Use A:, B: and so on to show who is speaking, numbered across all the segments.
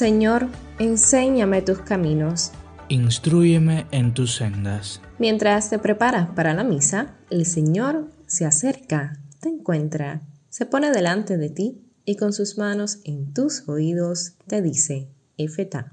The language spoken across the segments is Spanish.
A: Señor, enséñame tus caminos.
B: Instrúyeme en tus sendas.
A: Mientras te preparas para la misa, el Señor se acerca, te encuentra, se pone delante de ti y con sus manos en tus oídos te dice, Efeta.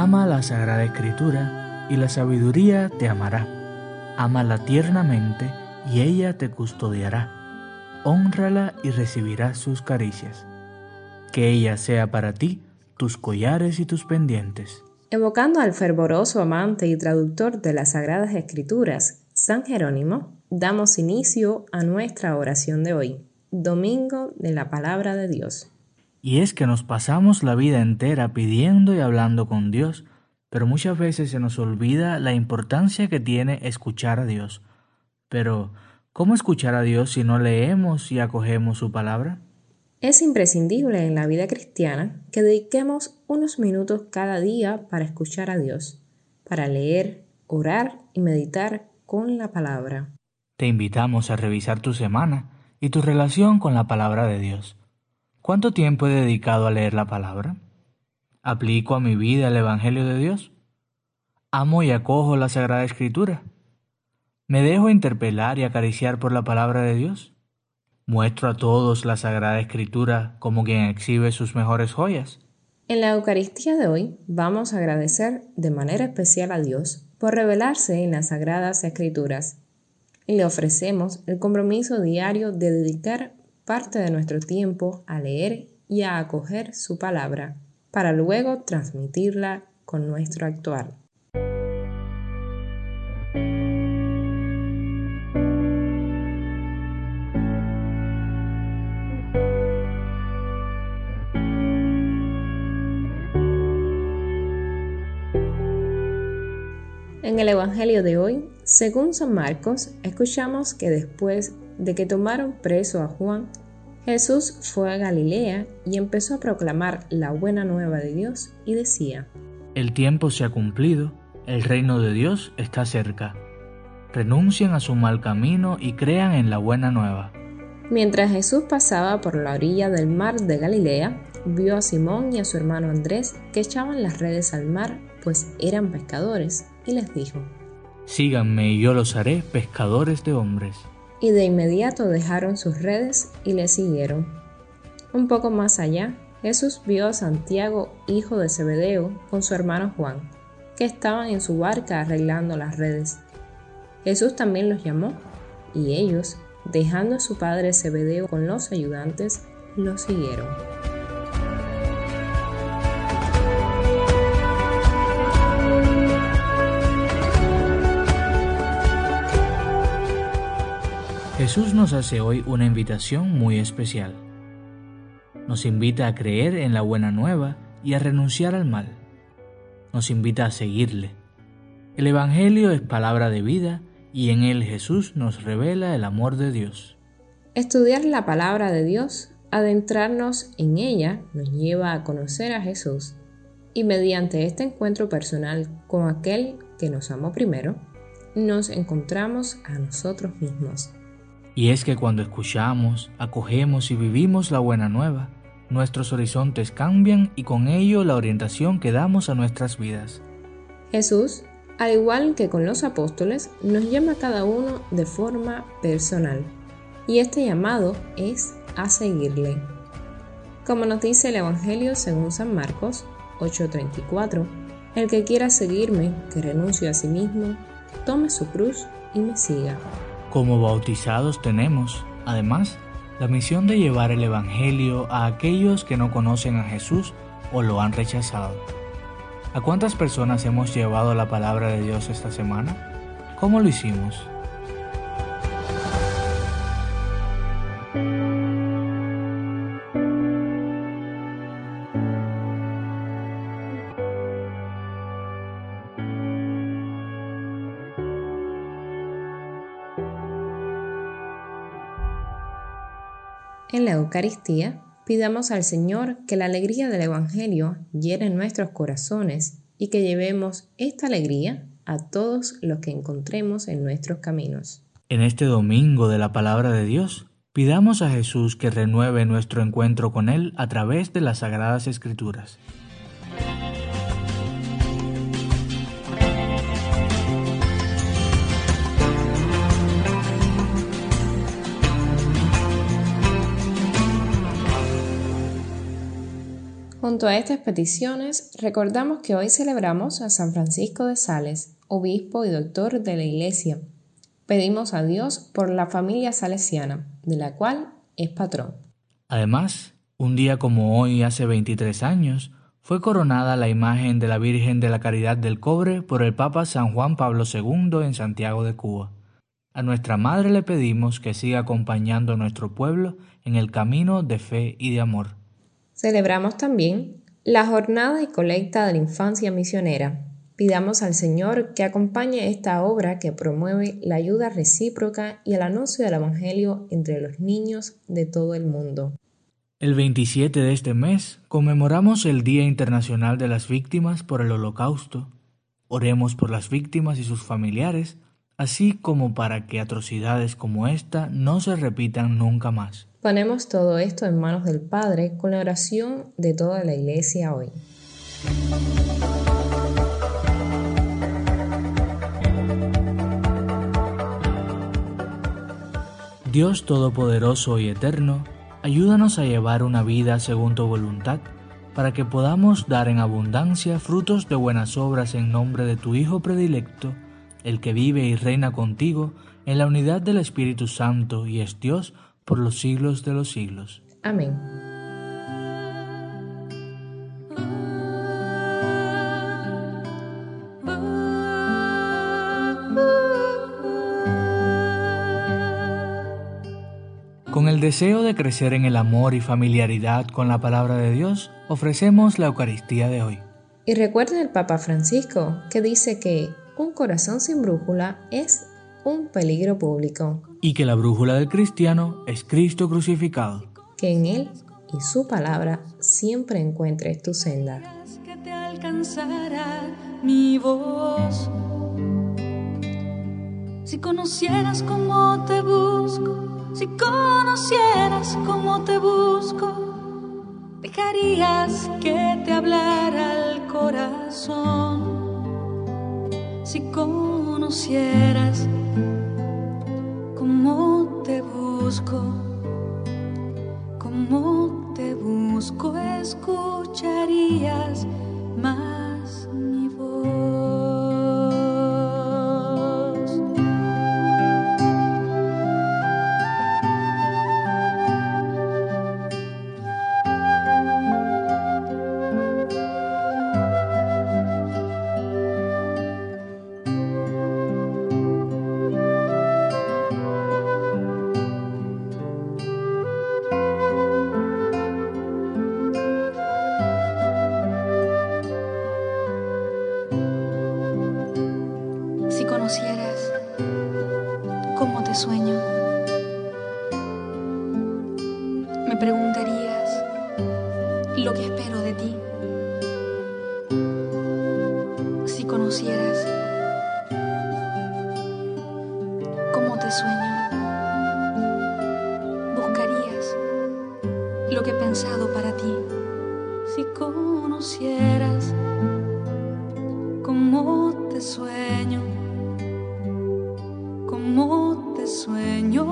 B: Ama la Sagrada Escritura y la sabiduría te amará. Ámala tiernamente y ella te custodiará. Honrala y recibirás sus caricias. Que ella sea para ti tus collares y tus pendientes.
A: Evocando al fervoroso amante y traductor de las Sagradas Escrituras, San Jerónimo, damos inicio a nuestra oración de hoy, Domingo de la Palabra de Dios.
B: Y es que nos pasamos la vida entera pidiendo y hablando con Dios, pero muchas veces se nos olvida la importancia que tiene escuchar a Dios. Pero, ¿cómo escuchar a Dios si no leemos y acogemos su palabra?
A: Es imprescindible en la vida cristiana que dediquemos unos minutos cada día para escuchar a Dios, para leer, orar y meditar con la palabra.
B: Te invitamos a revisar tu semana y tu relación con la palabra de Dios. ¿Cuánto tiempo he dedicado a leer la palabra? ¿Aplico a mi vida el Evangelio de Dios? ¿Amo y acojo la Sagrada Escritura? ¿Me dejo interpelar y acariciar por la palabra de Dios? ¿Muestro a todos la Sagrada Escritura como quien exhibe sus mejores joyas?
A: En la Eucaristía de hoy vamos a agradecer de manera especial a Dios por revelarse en las Sagradas Escrituras y le ofrecemos el compromiso diario de dedicar parte de nuestro tiempo a leer y a acoger su palabra para luego transmitirla con nuestro actuar. En el Evangelio de hoy, según San Marcos, escuchamos que después de que tomaron preso a Juan, Jesús fue a Galilea y empezó a proclamar la buena nueva de Dios y decía,
B: El tiempo se ha cumplido, el reino de Dios está cerca. Renuncien a su mal camino y crean en la buena nueva.
A: Mientras Jesús pasaba por la orilla del mar de Galilea, vio a Simón y a su hermano Andrés que echaban las redes al mar, pues eran pescadores, y les dijo,
B: Síganme y yo los haré pescadores de hombres
A: y de inmediato dejaron sus redes y le siguieron. Un poco más allá, Jesús vio a Santiago, hijo de Zebedeo, con su hermano Juan, que estaban en su barca arreglando las redes. Jesús también los llamó, y ellos, dejando a su padre Zebedeo con los ayudantes, lo siguieron.
B: Jesús nos hace hoy una invitación muy especial. Nos invita a creer en la buena nueva y a renunciar al mal. Nos invita a seguirle, El Evangelio es palabra de vida y en él Jesús nos revela el amor de Dios.
A: Estudiar la palabra de Dios, adentrarnos en ella, nos lleva a conocer a Jesús y mediante este encuentro personal con aquel que nos amó primero, nos encontramos a nosotros mismos.
B: Y es que cuando escuchamos, acogemos y vivimos la buena nueva, nuestros horizontes cambian y con ello la orientación que damos a nuestras vidas.
A: Jesús al igual que con los apóstoles, nos llama a cada uno de forma personal, y este llamado es a seguirle. Como nos dice el Evangelio según San Marcos 8:34, el que quiera seguirme, que renuncie a sí mismo, tome su cruz y me siga.
B: Como bautizados tenemos, además, la misión de llevar el Evangelio a aquellos que no conocen a Jesús o lo han rechazado. ¿A cuántas personas hemos llevado la palabra de Dios esta semana? ¿Cómo lo hicimos?
A: En la Eucaristía Pidamos al Señor que la alegría del Evangelio llene nuestros corazones y que llevemos esta alegría a todos los que encontremos en nuestros caminos.
B: En este domingo de la palabra de Dios, pidamos a Jesús que renueve nuestro encuentro con Él a través de las Sagradas Escrituras.
A: Junto a estas peticiones, recordamos que hoy celebramos a San Francisco de Sales, obispo y doctor de la Iglesia. Pedimos a Dios por la familia salesiana, de la cual es patrón.
B: Además, un día como hoy, hace 23 años, fue coronada la imagen de la Virgen de la Caridad del Cobre por el Papa San Juan Pablo II en Santiago de Cuba. A nuestra Madre le pedimos que siga acompañando a nuestro pueblo en el camino de fe y de amor.
A: Celebramos también la jornada y colecta de la infancia misionera. Pidamos al Señor que acompañe esta obra que promueve la ayuda recíproca y el anuncio del Evangelio entre los niños de todo el mundo.
B: El 27 de este mes conmemoramos el Día Internacional de las Víctimas por el Holocausto. Oremos por las víctimas y sus familiares, así como para que atrocidades como esta no se repitan nunca más.
A: Ponemos todo esto en manos del Padre con la oración de toda la Iglesia hoy.
B: Dios Todopoderoso y Eterno, ayúdanos a llevar una vida según tu voluntad, para que podamos dar en abundancia frutos de buenas obras en nombre de tu Hijo predilecto, el que vive y reina contigo en la unidad del Espíritu Santo y es Dios por los siglos de los siglos.
A: Amén.
B: Con el deseo de crecer en el amor y familiaridad con la palabra de Dios, ofrecemos la Eucaristía de hoy.
A: Y recuerda el Papa Francisco que dice que un corazón sin brújula es un peligro público.
B: Y que la brújula del cristiano es Cristo crucificado.
A: Que en Él y su palabra siempre encuentres tu senda.
C: Que te alcanzará mi voz. Si conocieras cómo te busco, si conocieras cómo te busco, dejarías que te hablara el corazón. Si conocieras busco, cómo te busco, escucharías sueño, buscarías lo que he pensado para ti. Si conocieras cómo te sueño, cómo te sueño.